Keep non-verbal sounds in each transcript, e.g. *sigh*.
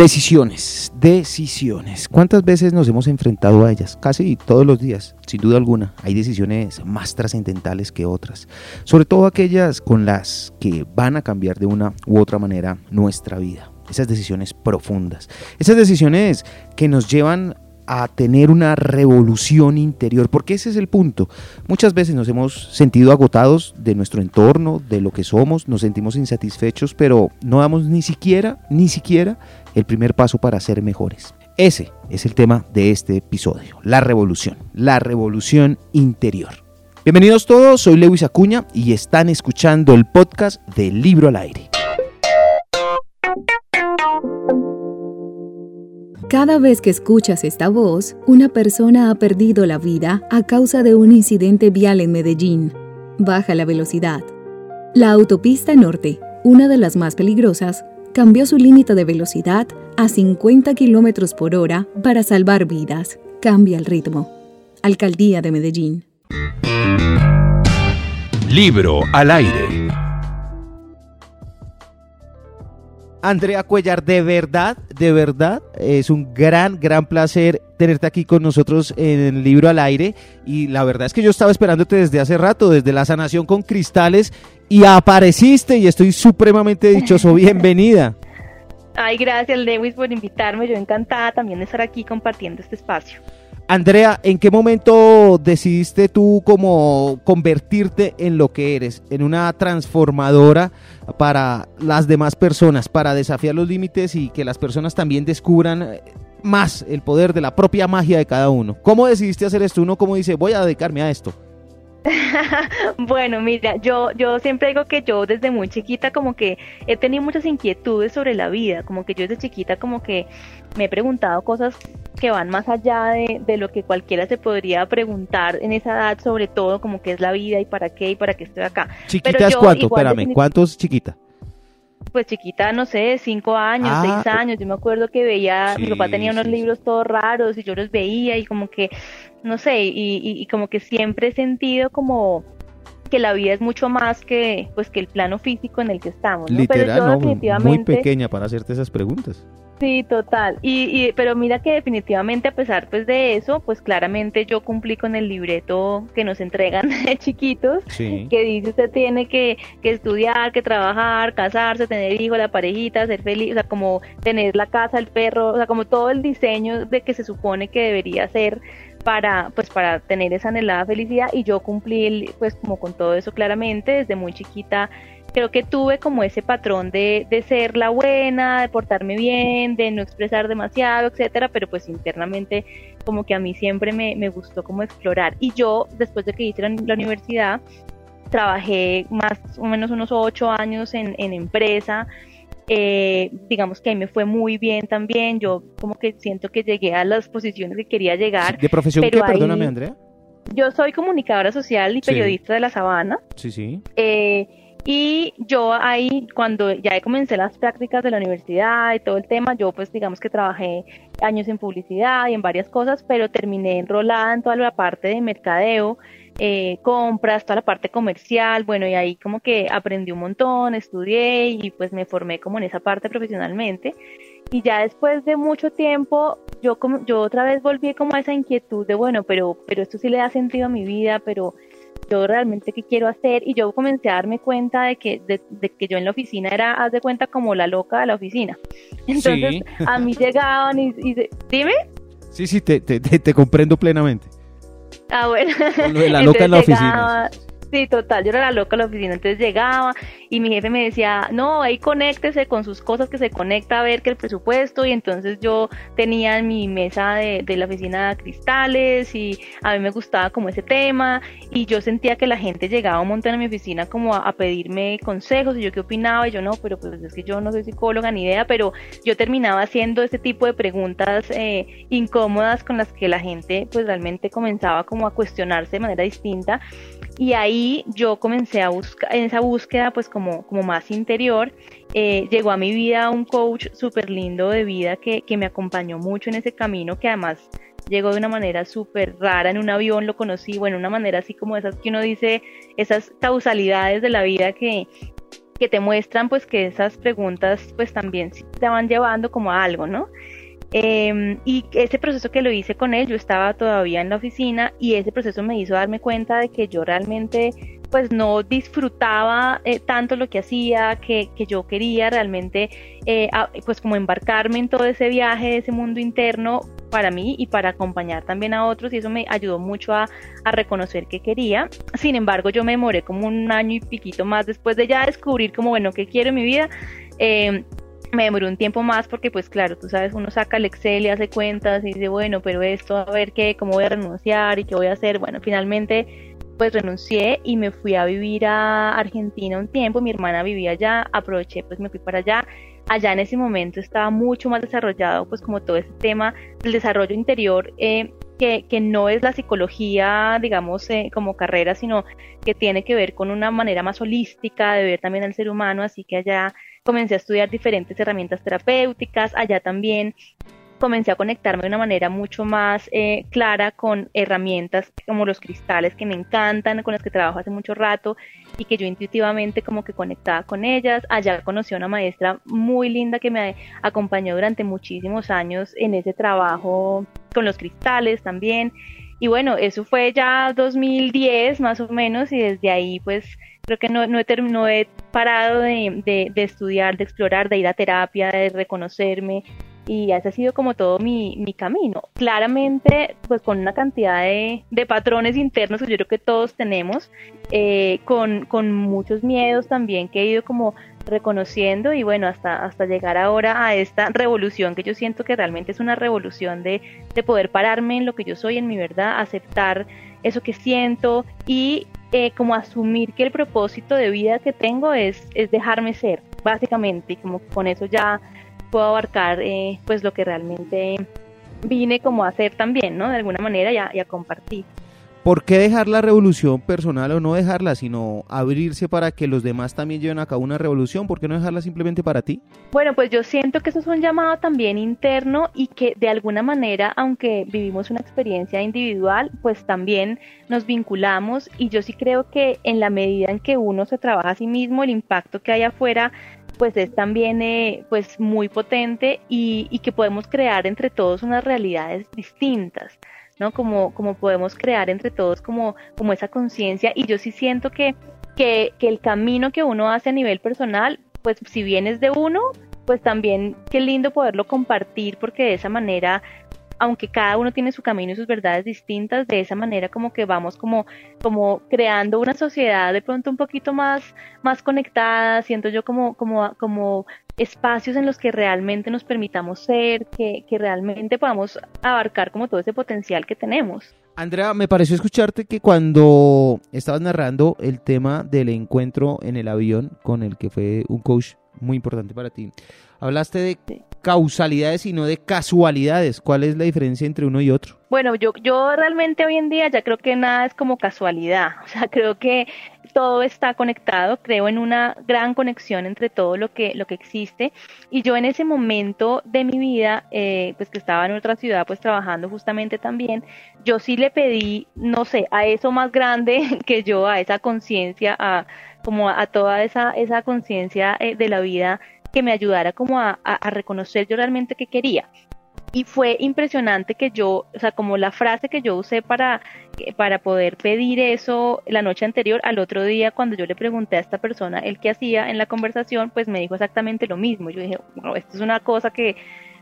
Decisiones, decisiones. ¿Cuántas veces nos hemos enfrentado a ellas? Casi todos los días, sin duda alguna. Hay decisiones más trascendentales que otras. Sobre todo aquellas con las que van a cambiar de una u otra manera nuestra vida. Esas decisiones profundas. Esas decisiones que nos llevan a tener una revolución interior, porque ese es el punto. Muchas veces nos hemos sentido agotados de nuestro entorno, de lo que somos, nos sentimos insatisfechos, pero no damos ni siquiera, ni siquiera el primer paso para ser mejores. Ese es el tema de este episodio, la revolución, la revolución interior. Bienvenidos todos, soy Lewis Acuña y están escuchando el podcast del Libro al Aire. Cada vez que escuchas esta voz, una persona ha perdido la vida a causa de un incidente vial en Medellín. Baja la velocidad. La autopista norte, una de las más peligrosas, cambió su límite de velocidad a 50 km por hora para salvar vidas. Cambia el ritmo. Alcaldía de Medellín. Libro al aire. Andrea Cuellar, de verdad, de verdad, es un gran, gran placer tenerte aquí con nosotros en el libro al aire. Y la verdad es que yo estaba esperándote desde hace rato, desde la sanación con cristales, y apareciste y estoy supremamente dichoso. *laughs* Bienvenida. Ay, gracias Lewis por invitarme. Yo encantada también de estar aquí compartiendo este espacio. Andrea, ¿en qué momento decidiste tú como convertirte en lo que eres, en una transformadora para las demás personas, para desafiar los límites y que las personas también descubran eh, más el poder de la propia magia de cada uno? ¿Cómo decidiste hacer esto? Uno como dice, voy a dedicarme a esto. *laughs* bueno, mira, yo, yo siempre digo que yo desde muy chiquita como que he tenido muchas inquietudes sobre la vida, como que yo desde chiquita como que me he preguntado cosas que van más allá de, de lo que cualquiera se podría preguntar en esa edad, sobre todo como qué es la vida y para qué y para qué estoy acá. ¿Chiquita es cuánto? Espérame, ¿cuántos chiquita? pues chiquita, no sé, cinco años, seis ah, años. Yo me acuerdo que veía, mi papá tenía unos libros todos raros y yo los veía y como que, no sé, y, y, como que siempre he sentido como que la vida es mucho más que pues que el plano físico en el que estamos. Literal, muy pequeña para hacerte esas preguntas. Sí, total. Y, pero mira que definitivamente a pesar pues de eso, pues claramente yo cumplí con el libreto que nos entregan *laughs* de chiquitos, que dice usted tiene que, que, estudiar, que trabajar, casarse, tener hijos, la parejita, ser feliz, o sea, como tener la casa, el perro, o sea, como todo el diseño de que se supone que debería ser para pues para tener esa anhelada felicidad y yo cumplí pues como con todo eso claramente desde muy chiquita creo que tuve como ese patrón de, de, ser la buena, de portarme bien, de no expresar demasiado, etcétera, pero pues internamente como que a mí siempre me, me gustó como explorar. Y yo, después de que hice la, universidad, trabajé más o menos unos ocho años en, en empresa. Eh, digamos que ahí me fue muy bien también. Yo como que siento que llegué a las posiciones que quería llegar. ¿De profesión qué? Perdóname, Andrea. Yo soy comunicadora social y periodista de La Sabana. Sí, sí. Eh, y yo ahí, cuando ya comencé las prácticas de la universidad y todo el tema, yo pues digamos que trabajé años en publicidad y en varias cosas, pero terminé enrolada en toda la parte de mercadeo, eh, compras, toda la parte comercial, bueno, y ahí como que aprendí un montón, estudié y pues me formé como en esa parte profesionalmente. Y ya después de mucho tiempo, yo como, yo otra vez volví como a esa inquietud de, bueno, pero, pero esto sí le da sentido a mi vida, pero yo realmente qué quiero hacer y yo comencé a darme cuenta de que, de, que yo en la oficina era, haz de cuenta, como la loca de la oficina. *laughs* Entonces a mí llegaban y, dime. Sí, sí, te, te, te, comprendo plenamente. Ah, bueno. la *laughs* loca en la oficina. Sí, total, yo era la loca en la oficina, entonces llegaba y mi jefe me decía, no, ahí conéctese con sus cosas que se conecta a ver que el presupuesto y entonces yo tenía en mi mesa de, de la oficina cristales y a mí me gustaba como ese tema y yo sentía que la gente llegaba un montón a mi oficina como a, pedirme consejos y yo qué opinaba y yo no, pero pues es que yo no soy psicóloga ni idea, pero yo terminaba haciendo ese tipo de preguntas eh, incómodas con las que la gente pues realmente comenzaba como a cuestionarse de manera distinta y ahí yo comencé a buscar, en esa búsqueda pues como, como más interior, eh, llegó a mi vida un coach súper lindo de vida que, que me acompañó mucho en ese camino, que además llegó de una manera súper rara, en un avión lo conocí, bueno, una manera así como esas que uno dice, esas causalidades de la vida que, que te muestran pues que esas preguntas pues también te van llevando como a algo, ¿no? Em, y ese proceso que lo hice con él, yo estaba todavía en la oficina y ese proceso me hizo darme cuenta de que yo realmente pues no disfrutaba eh, tanto lo que hacía, que, que yo quería realmente eh, pues como embarcarme en todo ese viaje, ese mundo interno para mí y para acompañar también a otros y eso me ayudó mucho a, a reconocer que quería. Sin embargo, yo me demoré como un año y piquito más después de ya descubrir como bueno, qué quiero en mi vida. Eh, me demoró un tiempo más porque pues claro, tú sabes, uno saca el Excel y hace cuentas y dice, bueno, pero esto, a ver qué, cómo voy a renunciar y qué voy a hacer. Bueno, finalmente pues renuncié y me fui a vivir a Argentina un tiempo, mi hermana vivía allá, aproveché, pues me fui para allá. Allá en ese momento estaba mucho más desarrollado, pues como todo ese tema del desarrollo interior, eh, que, que, no es la psicología, digamos, eh, como carrera, sino que tiene que ver con una manera más holística de ver también al ser humano, así que allá comencé a estudiar diferentes herramientas terapéuticas, allá también comencé a conectarme de una manera mucho más eh, clara con herramientas como los cristales que me encantan, con las que trabajo hace mucho rato y que yo intuitivamente como que conectaba con ellas. Allá conocí a una maestra muy linda que me acompañó durante muchísimos años en ese trabajo con los cristales también. Y bueno, eso fue ya 2010 más o menos y desde ahí pues creo que no, no, he, no he parado de, de, de, estudiar, de explorar, de ir a terapia, de reconocerme. Y ese ha sido como todo mi, mi camino. Claramente, pues con una cantidad de, de, patrones internos que yo creo que todos tenemos, eh, con, con muchos miedos también que he ido como reconociendo y bueno, hasta, hasta llegar ahora a esta revolución que yo siento que realmente es una revolución de, de poder pararme en lo que yo soy, en mi verdad, aceptar eso que siento y eh, como asumir que el propósito de vida que tengo es, es dejarme ser, básicamente, y como con eso ya puedo abarcar eh, pues lo que realmente vine como a hacer también, ¿no? De alguna manera ya, ya compartir. ¿Por qué dejar la revolución personal o no dejarla, sino abrirse para que los demás también lleven a cabo una revolución? ¿Por qué no dejarla simplemente para ti? Bueno, pues yo siento que eso es un llamado también interno y que de alguna manera, aunque vivimos una experiencia individual, pues también nos vinculamos y yo sí creo que en la medida en que uno se trabaja a sí mismo, el impacto que hay afuera pues es también eh, pues muy potente y, y que podemos crear entre todos unas realidades distintas. ¿No? Como, como podemos crear entre todos como, como esa conciencia y yo sí siento que, que, que el camino que uno hace a nivel personal, pues si bien es de uno, pues también qué lindo poderlo compartir porque de esa manera aunque cada uno tiene su camino y sus verdades distintas, de esa manera como que vamos como, como creando una sociedad de pronto un poquito más, más conectada, siento yo como, como, como espacios en los que realmente nos permitamos ser, que, que realmente podamos abarcar como todo ese potencial que tenemos. Andrea, me pareció escucharte que cuando estabas narrando el tema del encuentro en el avión con el que fue un coach muy importante para ti, hablaste de causalidades y no de casualidades. ¿Cuál es la diferencia entre uno y otro? Bueno, yo, yo realmente hoy en día ya creo que nada es como casualidad. *laughs* O sea, creo que todo está conectado, creo en una gran conexión entre todo lo que, lo que existe. Y yo en ese momento de mi vida, eh, pues que estaba en otra ciudad, pues trabajando justamente también, yo sí le pedí, no sé, a eso más grande *laughs* que yo, a esa conciencia, a como a toda esa, esa conciencia eh, de la vida que me ayudara como a, a, reconocer yo realmente qué quería. Y fue impresionante que yo, o sea, como la frase que yo usé para, para poder pedir eso la noche anterior, al otro día cuando yo le pregunté a esta persona el que hacía en la conversación, pues me dijo exactamente lo mismo. Yo dije, bueno, esto es una cosa que,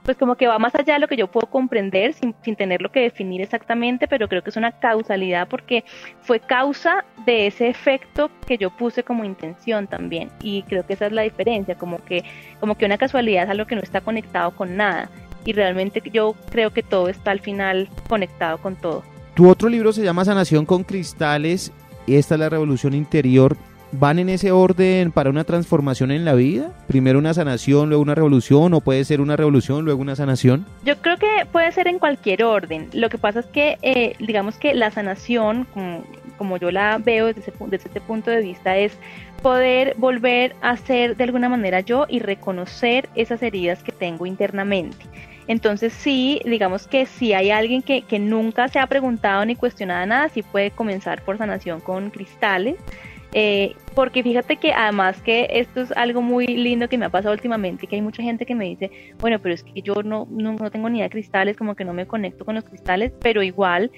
pues como que va más allá de lo que yo puedo comprender sin, sin tenerlo que definir exactamente, pero creo que es una causalidad porque fue causa de ese efecto que yo puse como intención también y creo que esa es la diferencia, como que, como que una casualidad es algo que no está conectado con nada y realmente yo creo que todo está al final conectado con todo. Tu otro libro se llama Sanación con Cristales y esta es la revolución interior van en ese orden para una transformación en la vida? Primero una sanación, luego una revolución, o puede ser una revolución, luego una sanación? Yo creo que puede ser en cualquier orden. Lo que pasa es que, eh, digamos que la sanación, como, yo la veo desde, desde este punto de vista, es poder volver a ser de alguna manera yo y reconocer esas heridas que tengo internamente. Entonces sí, digamos que si hay alguien que, que nunca se ha preguntado ni cuestionado nada, sí puede comenzar por sanación con cristales. Eh, porque fíjate que además que esto es algo muy lindo que me ha pasado últimamente, que hay mucha gente que me dice, bueno, pero es que yo no, no, no tengo ni idea de cristales, como que no me conecto con los cristales, pero igual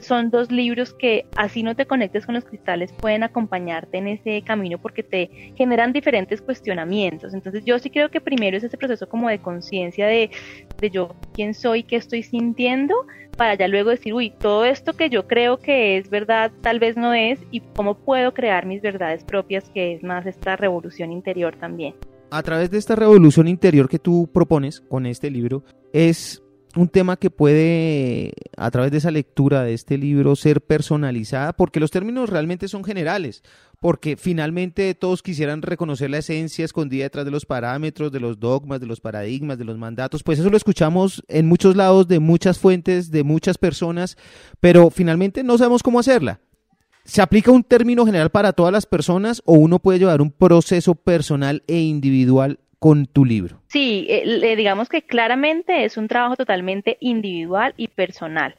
son dos libros que así no te conectes con los cristales pueden acompañarte en ese camino porque te generan diferentes cuestionamientos. Entonces yo sí creo que primero es ese proceso como de conciencia de, de yo quién soy, qué estoy sintiendo, para ya luego decir, uy, todo esto que yo creo que es verdad tal vez no es y cómo puedo crear mis verdades propias, que es más esta revolución interior también. A través de esta revolución interior que tú propones con este libro, es un tema que puede, a través de esa lectura de este libro, ser personalizada, porque los términos realmente son generales, porque finalmente todos quisieran reconocer la esencia escondida detrás de los parámetros, de los dogmas, de los paradigmas, de los mandatos, pues eso lo escuchamos en muchos lados, de muchas fuentes, de muchas personas, pero finalmente no sabemos cómo hacerla. ¿Se aplica un término general para todas las personas o uno puede llevar un proceso personal e individual con tu libro? Sí, eh, digamos que claramente es un trabajo totalmente individual y personal.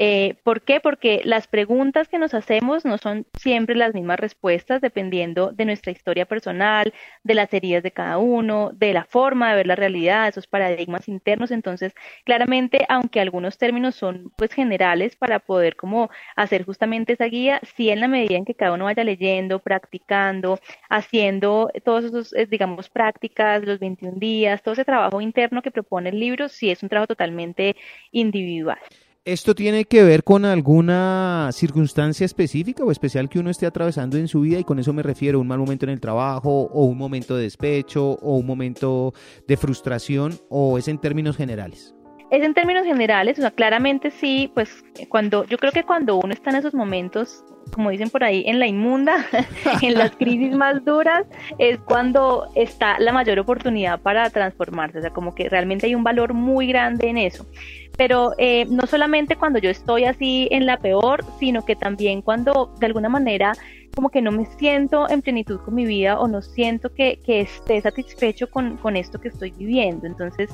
Eh, ¿Por qué? Porque las preguntas que nos hacemos no son siempre las mismas respuestas dependiendo de nuestra historia personal, de las heridas de cada uno, de la forma de ver la realidad, esos paradigmas internos. Entonces, claramente, aunque algunos términos son pues generales para poder como hacer justamente esa guía, sí en la medida en que cada uno vaya leyendo, practicando, haciendo todos esos, eh, digamos, prácticas, los 21 días, todo ese trabajo interno que propone el libro, sí es un trabajo totalmente individual. ¿Esto tiene que ver con alguna circunstancia específica o especial que uno esté atravesando en su vida? Y con eso me refiero a un mal momento en el trabajo, o un momento de despecho, o un momento de frustración, o es en términos generales. Es en términos generales, o sea, claramente sí, pues cuando, yo creo que cuando uno está en esos momentos, como dicen por ahí, en la inmunda, *laughs* en las crisis más duras, es cuando está la mayor oportunidad para transformarse, o sea, como que realmente hay un valor muy grande en eso pero eh, no solamente cuando yo estoy así en la peor, sino que también cuando de alguna manera como que no me siento en plenitud con mi vida o no siento que, esté satisfecho con, esto que estoy viviendo. Entonces,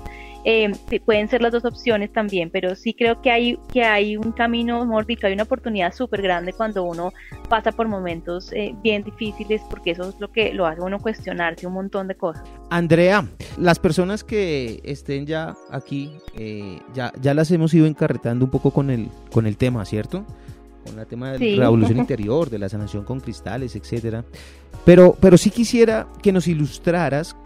eh, pueden ser las dos opciones también, pero sí creo que hay, que hay un camino, mórbido, hay una oportunidad súper grande cuando uno pasa por momentos eh, bien difíciles, porque eso es lo que lo hace uno cuestionarse un montón de cosas. Andrea, las personas que estén ya aquí, eh, ya, ya las hemos ido encarretando un poco con el, con el tema, ¿cierto? Con el tema de la revolución *laughs* interior, de la sanación con cristales, etcétera. Pero, pero sí quisiera que nos ilustraras,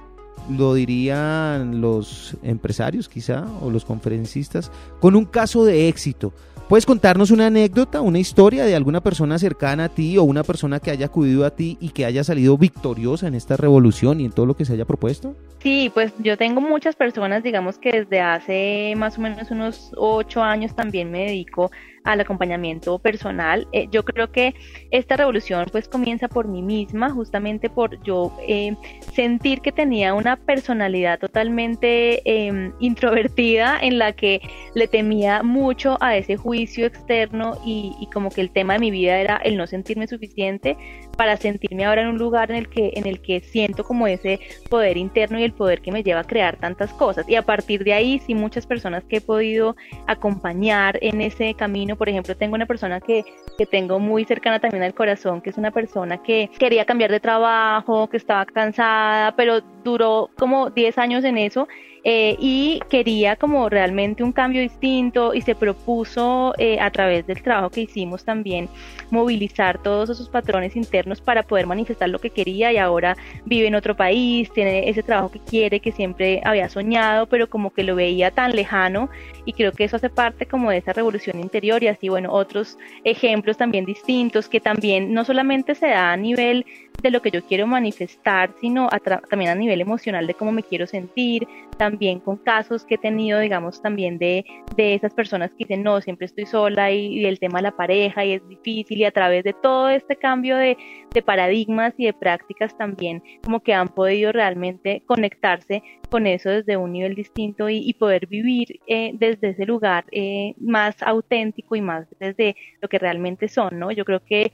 lo dirían los empresarios quizá, o los conferencistas, con un caso de éxito. ¿Puedes contarnos una anécdota, una historia de alguna persona cercana a ti o una persona que haya acudido a ti y que haya salido victoriosa en esta revolución y en todo lo que se haya propuesto? Sí, pues yo tengo muchas personas, digamos que desde hace más o menos unos ocho años también me dedico al acompañamiento personal. Eh, yo creo que esta revolución pues comienza por mí misma, justamente por yo eh, sentir que tenía una personalidad totalmente em, introvertida en la que le temía mucho a ese juicio externo y, y como que el tema de mi vida era el no sentirme suficiente para sentirme ahora en un lugar en el que en el que siento como ese poder interno y el poder que me lleva a crear tantas cosas. Y a partir de ahí sí muchas personas que he podido acompañar en ese camino. Por ejemplo tengo una persona que, que tengo muy cercana también al corazón que es una persona que quería cambiar de trabajo que estaba cansada pero duró como 10 años en eso eh, y quería como realmente un cambio distinto y se propuso eh, a través del trabajo que hicimos también movilizar todos esos patrones internos para poder manifestar lo que quería y ahora vive en otro país, tiene ese trabajo que quiere, que siempre había soñado, pero como que lo veía tan lejano. Y creo que eso hace parte como de esa revolución interior y así, bueno, otros ejemplos también distintos que también no solamente se da a nivel de lo que yo quiero manifestar, sino también a nivel emocional de cómo me quiero sentir, también con casos que he tenido, digamos, también de, de esas personas que dicen, no, siempre estoy sola y, el tema de la pareja y es difícil y a través de todo este cambio de, de paradigmas y de prácticas también como que han podido realmente conectarse con eso desde un nivel distinto y, poder vivir eh, desde ese lugar eh, más auténtico y más desde lo que realmente son, ¿no? Yo creo que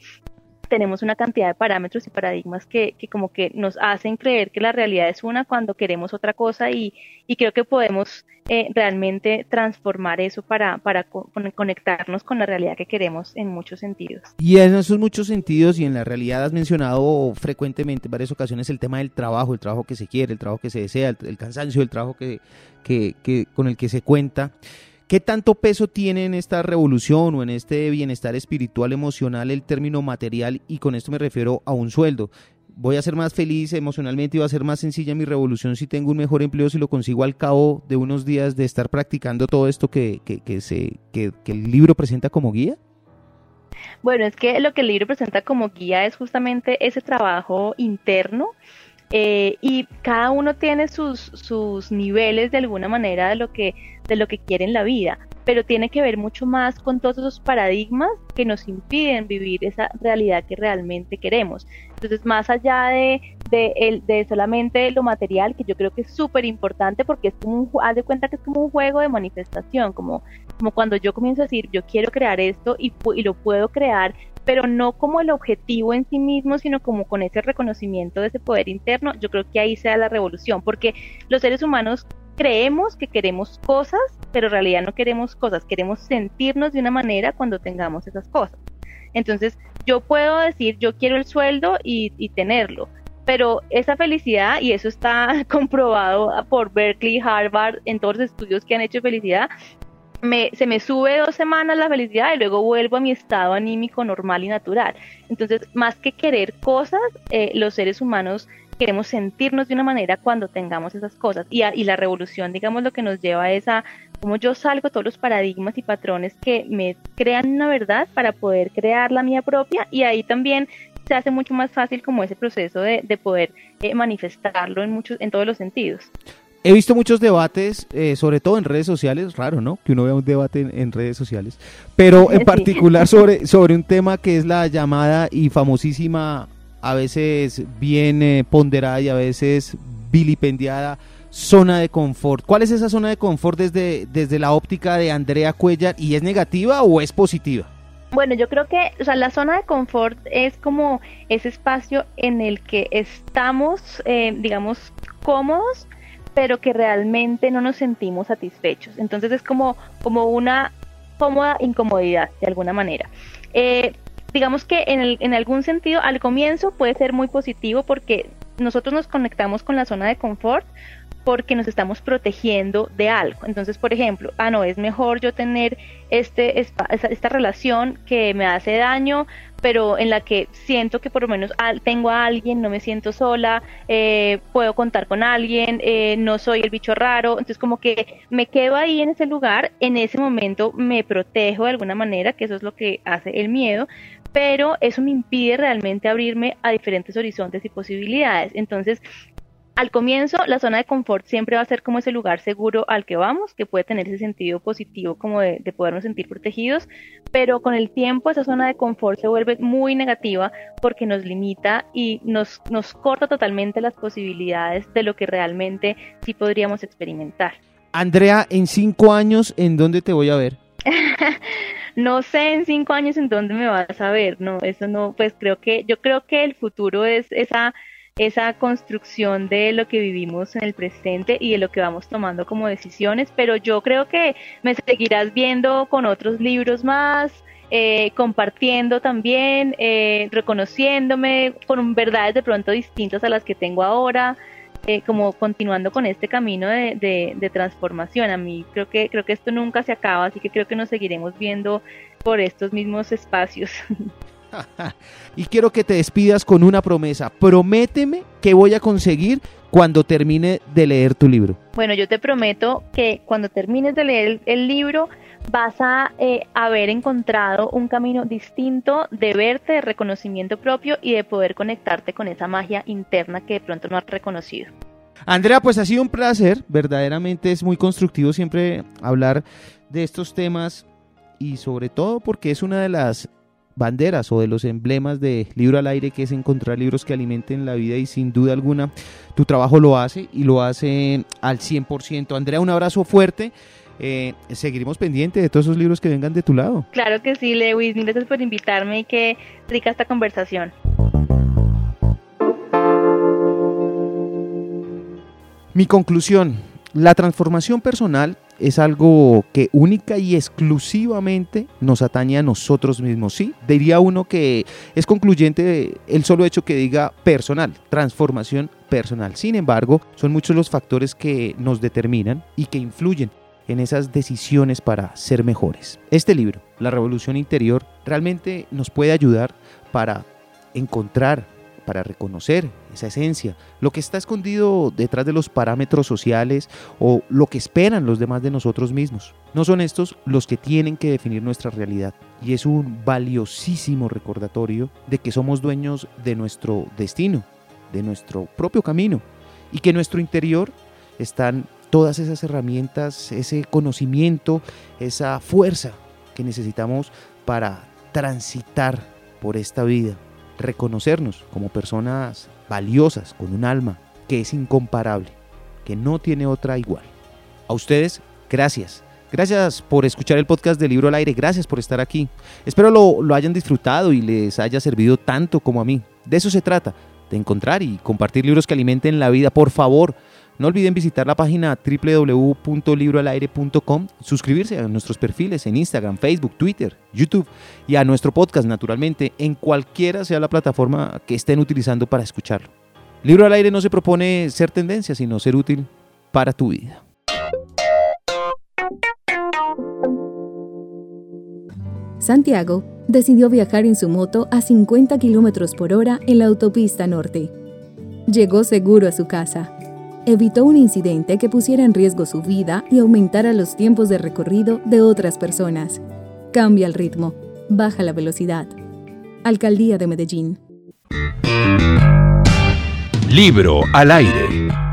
tenemos una cantidad de parámetros y paradigmas que, que, como que nos hacen creer que la realidad es una cuando queremos otra cosa y, y creo que podemos eh, realmente transformar eso para, para conectarnos con la realidad que queremos en muchos sentidos. Y en esos muchos sentidos y en la realidad has mencionado frecuentemente en varias ocasiones el tema del trabajo, el trabajo que se quiere, el trabajo que se desea, el, cansancio, el trabajo que, que, que, con el que se cuenta. ¿Qué tanto peso tiene en esta revolución o en este bienestar espiritual, emocional, el término material? Y con esto me refiero a un sueldo. Voy a ser más feliz emocionalmente y va a ser más sencilla mi revolución si tengo un mejor empleo, si lo consigo al cabo de unos días de estar practicando todo esto que, que, se, que, el libro presenta como guía. Bueno, es que lo que el libro presenta como guía es justamente ese trabajo interno eh, y cada uno tiene sus, sus niveles de alguna manera de lo que de lo que quiere en la vida, pero tiene que ver mucho más con todos esos paradigmas que nos impiden vivir esa realidad que realmente queremos. Entonces, más allá de, de, de solamente lo material, que yo creo que es súper importante porque es como un, haz de cuenta que es como un juego de manifestación, como, como cuando yo comienzo a decir, yo quiero crear esto y, y lo puedo crear, pero no como el objetivo en sí mismo, sino como con ese reconocimiento de ese poder interno, yo creo que ahí sea la revolución, porque los seres humanos creemos que queremos cosas, pero en realidad no queremos cosas, queremos sentirnos de una manera cuando tengamos esas cosas. Entonces, yo puedo decir, yo quiero el sueldo y, tenerlo, pero esa felicidad, y eso está *laughs* comprobado por Berkeley, Harvard, en todos los estudios que han hecho felicidad, me, se me sube dos semanas la felicidad y luego vuelvo a mi estado anímico normal y natural. Entonces, más que querer cosas, eh, los seres humanos queremos sentirnos de una manera cuando tengamos esas cosas. Y, y la revolución, digamos, lo que nos lleva es a cómo yo salgo todos los paradigmas y patrones que me crean una verdad para poder crear la mía propia y ahí también se hace mucho más fácil como ese proceso de, de poder eh, manifestarlo en muchos en todos los sentidos. He visto muchos debates, eh, sobre todo en redes sociales, raro, ¿no? Que uno vea un debate en, redes sociales, pero en particular sobre, sobre un tema que es la llamada y famosísima a veces bien eh, ponderada y a veces vilipendiada zona de confort. ¿Cuál es esa zona de confort desde, desde la óptica de Andrea Cuellar y es negativa o es positiva? Bueno, yo creo que o sea, la zona de confort es como ese espacio en el que estamos, eh, digamos, cómodos, pero que realmente no nos sentimos satisfechos. Entonces es como, como una cómoda incomodidad, de alguna manera. Eh, digamos que en, el, en algún sentido al comienzo puede ser muy positivo porque nosotros nos conectamos con la zona de confort porque nos estamos protegiendo de algo. Entonces, por ejemplo, ah, no, es mejor yo tener este, esta, relación que me hace daño, pero en la que siento que por lo menos tengo a alguien, no me siento sola, eh, puedo contar con alguien, eh, no soy el bicho raro, entonces como que me quedo ahí en ese lugar, en ese momento me protejo de alguna manera, que eso es lo que hace el miedo, pero eso me impide realmente abrirme a diferentes horizontes y posibilidades. Entonces, al comienzo, la zona de confort siempre va a ser como ese lugar seguro al que vamos, que puede tener ese sentido positivo como de, podernos sentir protegidos, pero con el tiempo esa zona de confort se vuelve muy negativa porque nos limita y nos, nos corta totalmente las posibilidades de lo que realmente sí podríamos experimentar. Andrea, en cinco años, ¿en dónde te voy a ver? *laughs* no sé en cinco años en dónde me vas a ver, no, eso no, pues creo que, yo creo que el futuro es esa, esa construcción de lo que vivimos en el presente y de lo que vamos tomando como decisiones, pero yo creo que me seguirás viendo con otros libros más, eh, compartiendo también, eh, reconociéndome con verdades de pronto distintas a las que tengo ahora. Eh, como continuando con este camino de, transformación. A mí creo que, creo que esto nunca se acaba, así que creo que nos seguiremos viendo por estos mismos espacios. *laughs* *laughs* y quiero que te despidas con una promesa. Prométeme que voy a conseguir cuando termine de leer tu libro. Bueno, yo te prometo que cuando termines de leer el libro vas a eh, haber encontrado un camino distinto de verte, de reconocimiento propio y de poder conectarte con esa magia interna que de pronto no has reconocido. Andrea, pues ha sido un placer, verdaderamente es muy constructivo siempre hablar de estos temas y sobre todo porque es una de las banderas o de los emblemas de Libro al Aire, que es encontrar libros que alimenten la vida y sin duda alguna tu trabajo lo hace y lo hace al 100%. Andrea, un abrazo fuerte eh, seguiremos pendientes de todos esos libros que vengan de tu lado. Claro que sí, Lewis. Gracias por invitarme y qué rica esta conversación. Mi conclusión, la transformación personal es algo que única y exclusivamente nos atañe a nosotros mismos. Sí, diría uno que es concluyente el solo hecho que diga personal, transformación personal. Sin embargo, son muchos los factores que nos determinan y que influyen en esas decisiones para ser mejores. Este libro, La Revolución Interior, realmente nos puede ayudar para encontrar para reconocer esa esencia, lo que está escondido detrás de los parámetros sociales o lo que esperan los demás de nosotros mismos. No son estos los que tienen que definir nuestra realidad. Y es un valiosísimo recordatorio de que somos dueños de nuestro destino, de nuestro propio camino. Y que en nuestro interior están todas esas herramientas, ese conocimiento, esa fuerza que necesitamos para transitar por esta vida reconocernos como personas valiosas, con un alma que es incomparable, que no tiene otra igual. A ustedes, gracias. Gracias por escuchar el podcast de Libro al Aire, gracias por estar aquí. Espero lo, lo hayan disfrutado y les haya servido tanto como a mí. De eso se trata, de encontrar y compartir libros que alimenten la vida. Por favor, no olviden visitar la página www.libroalaire.com, suscribirse a nuestros perfiles en Instagram, Facebook, Twitter, YouTube y a nuestro podcast, naturalmente, en cualquiera sea la plataforma que estén utilizando para escucharlo. Libro al aire no se propone ser tendencia, sino ser útil para tu vida. Santiago decidió viajar en su moto a 50 kilómetros por hora en la autopista norte. Llegó seguro a su casa evitó un incidente que pusiera en riesgo su vida y aumentara los tiempos de recorrido de otras personas. Cambia el ritmo, baja la velocidad. Alcaldía de Medellín. Libro al aire.